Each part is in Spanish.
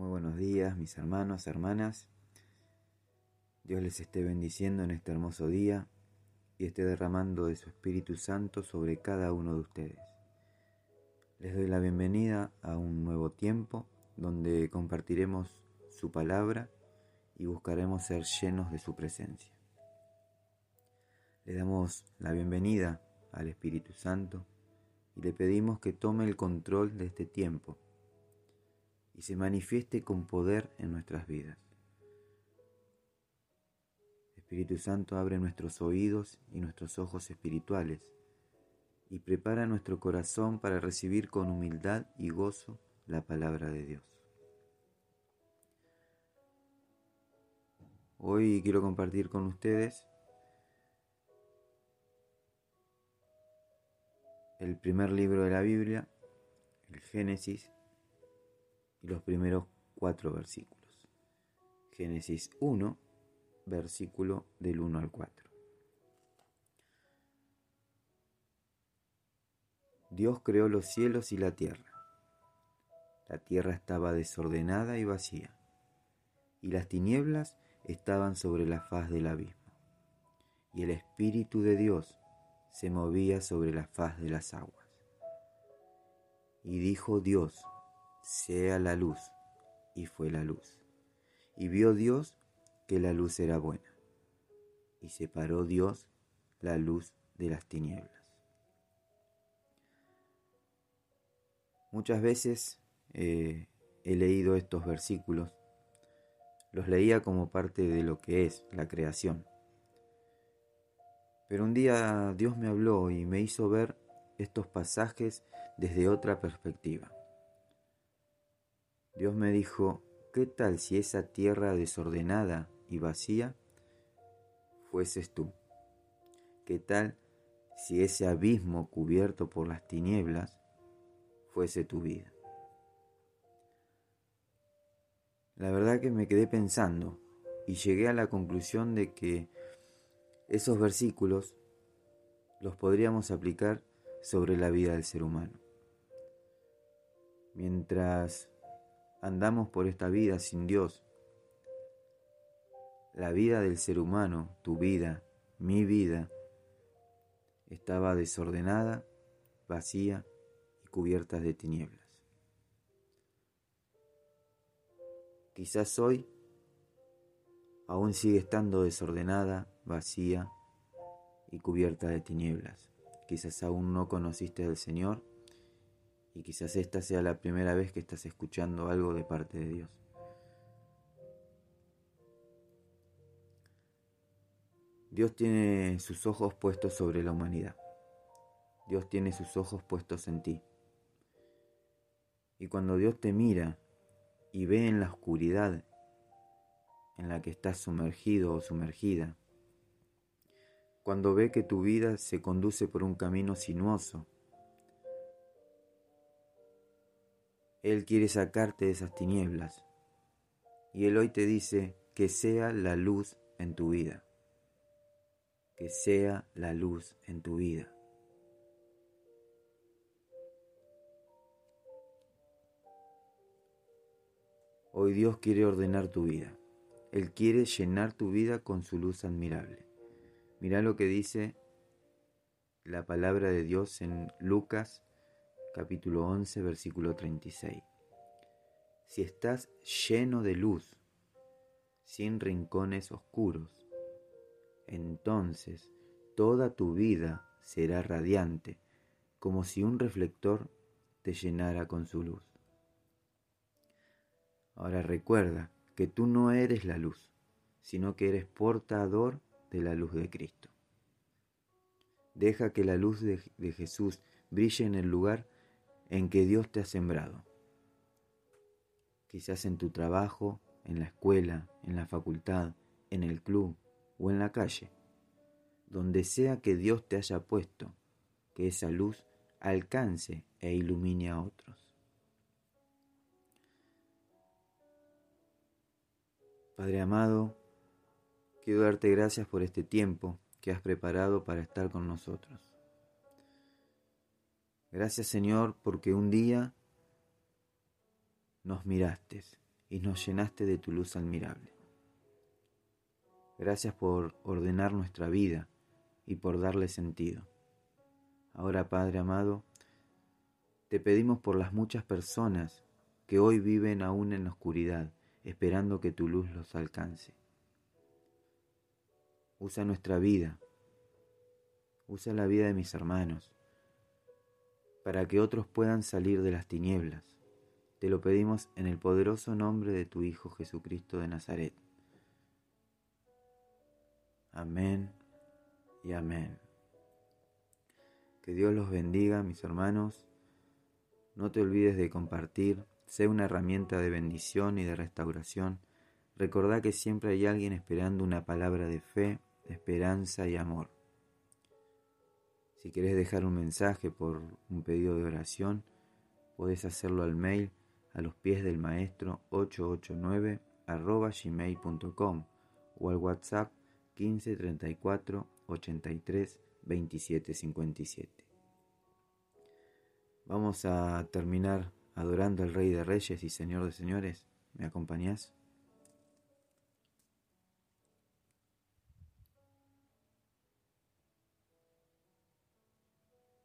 Muy buenos días, mis hermanos, hermanas. Dios les esté bendiciendo en este hermoso día y esté derramando de su Espíritu Santo sobre cada uno de ustedes. Les doy la bienvenida a un nuevo tiempo donde compartiremos su palabra y buscaremos ser llenos de su presencia. Le damos la bienvenida al Espíritu Santo y le pedimos que tome el control de este tiempo y se manifieste con poder en nuestras vidas. Espíritu Santo abre nuestros oídos y nuestros ojos espirituales y prepara nuestro corazón para recibir con humildad y gozo la palabra de Dios. Hoy quiero compartir con ustedes el primer libro de la Biblia, el Génesis, y los primeros cuatro versículos. Génesis 1, versículo del 1 al 4. Dios creó los cielos y la tierra. La tierra estaba desordenada y vacía, y las tinieblas estaban sobre la faz del abismo, y el Espíritu de Dios se movía sobre la faz de las aguas. Y dijo Dios, sea la luz, y fue la luz. Y vio Dios que la luz era buena, y separó Dios la luz de las tinieblas. Muchas veces eh, he leído estos versículos, los leía como parte de lo que es la creación. Pero un día Dios me habló y me hizo ver estos pasajes desde otra perspectiva. Dios me dijo, ¿qué tal si esa tierra desordenada y vacía fueses tú? ¿Qué tal si ese abismo cubierto por las tinieblas fuese tu vida? La verdad que me quedé pensando y llegué a la conclusión de que esos versículos los podríamos aplicar sobre la vida del ser humano. Mientras andamos por esta vida sin Dios. La vida del ser humano, tu vida, mi vida, estaba desordenada, vacía y cubierta de tinieblas. Quizás hoy aún sigue estando desordenada, vacía y cubierta de tinieblas. Quizás aún no conociste al Señor y quizás esta sea la primera vez que estás escuchando algo de parte de Dios. Dios tiene sus ojos puestos sobre la humanidad. Dios tiene sus ojos puestos en ti. Y cuando Dios te mira y ve en la oscuridad en la que estás sumergido o sumergida, cuando ve que tu vida se conduce por un camino sinuoso, Él quiere sacarte de esas tinieblas. Y Él hoy te dice que sea la luz en tu vida. Que sea la luz en tu vida. Hoy Dios quiere ordenar tu vida. Él quiere llenar tu vida con su luz admirable. Mira lo que dice la palabra de Dios en Lucas capítulo 11, versículo 36. Si estás lleno de luz, sin rincones oscuros, entonces toda tu vida será radiante, como si un reflector te llenara con su luz. Ahora recuerda que tú no eres la luz, sino que eres portador de la luz de Cristo. Deja que la luz de, de Jesús brille en el lugar en que Dios te ha sembrado. Quizás en tu trabajo, en la escuela, en la facultad, en el club o en la calle. Donde sea que Dios te haya puesto, que esa luz alcance e ilumine a otros. Padre amado, quiero darte gracias por este tiempo que has preparado para estar con nosotros. Gracias Señor porque un día nos miraste y nos llenaste de tu luz admirable. Gracias por ordenar nuestra vida y por darle sentido. Ahora, Padre amado, te pedimos por las muchas personas que hoy viven aún en la oscuridad, esperando que tu luz los alcance. Usa nuestra vida, usa la vida de mis hermanos, para que otros puedan salir de las tinieblas. Te lo pedimos en el poderoso nombre de tu Hijo Jesucristo de Nazaret. Amén y amén. Que Dios los bendiga, mis hermanos. No te olvides de compartir, sé una herramienta de bendición y de restauración. Recordá que siempre hay alguien esperando una palabra de fe, esperanza y amor. Si querés dejar un mensaje por un pedido de oración, podés hacerlo al mail a los pies del maestro 889 gmail.com o al WhatsApp 15 34 83 27 57. Vamos a terminar adorando al Rey de Reyes y Señor de Señores. ¿Me acompañás?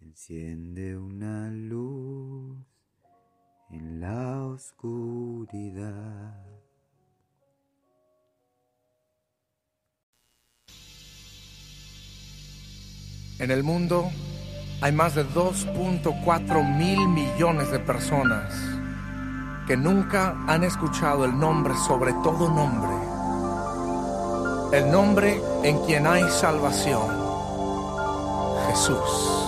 Enciende una luz en la oscuridad. En el mundo hay más de 2.4 mil millones de personas que nunca han escuchado el nombre sobre todo nombre, el nombre en quien hay salvación, Jesús.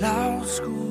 la oscuridad.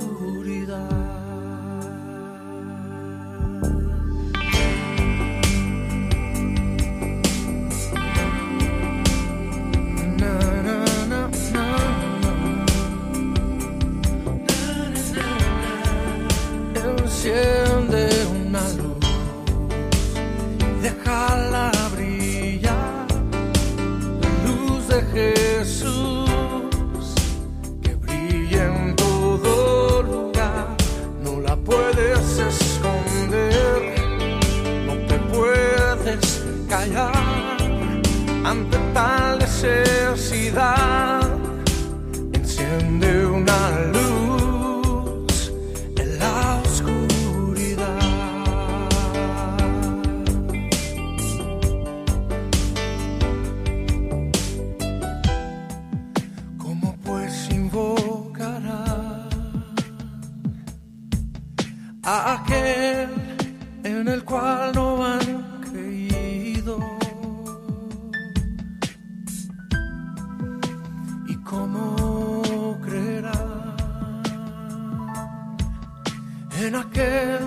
En aquel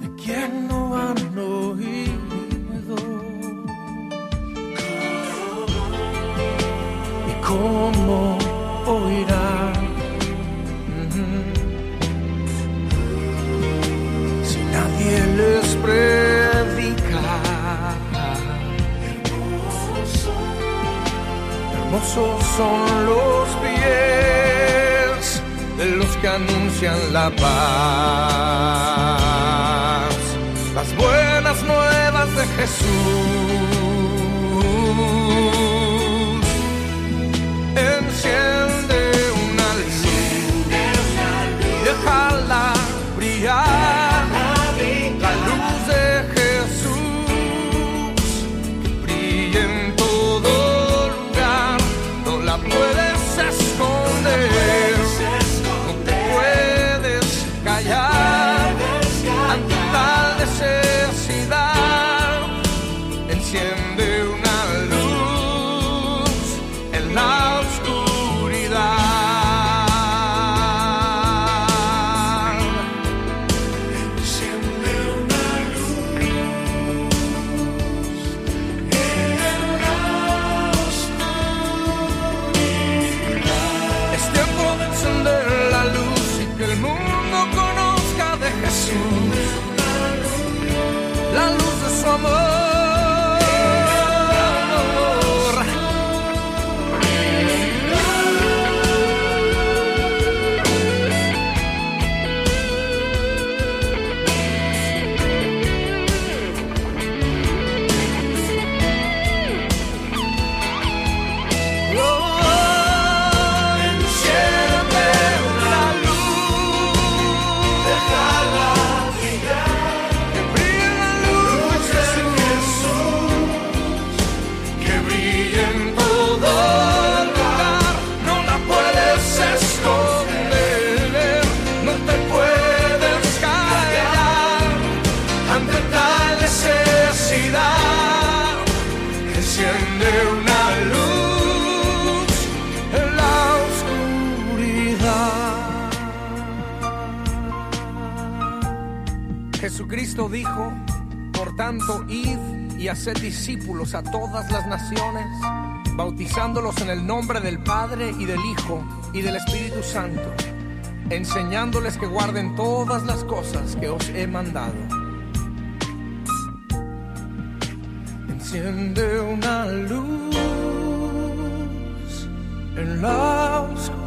de quien no han oído. ¿Y cómo oirán si nadie les predica? Hermosos son los pies los que anuncian la paz. Las buenas nuevas de Jesús. Cristo dijo, por tanto, id y haced discípulos a todas las naciones, bautizándolos en el nombre del Padre y del Hijo y del Espíritu Santo, enseñándoles que guarden todas las cosas que os he mandado. Enciende una luz en la oscuridad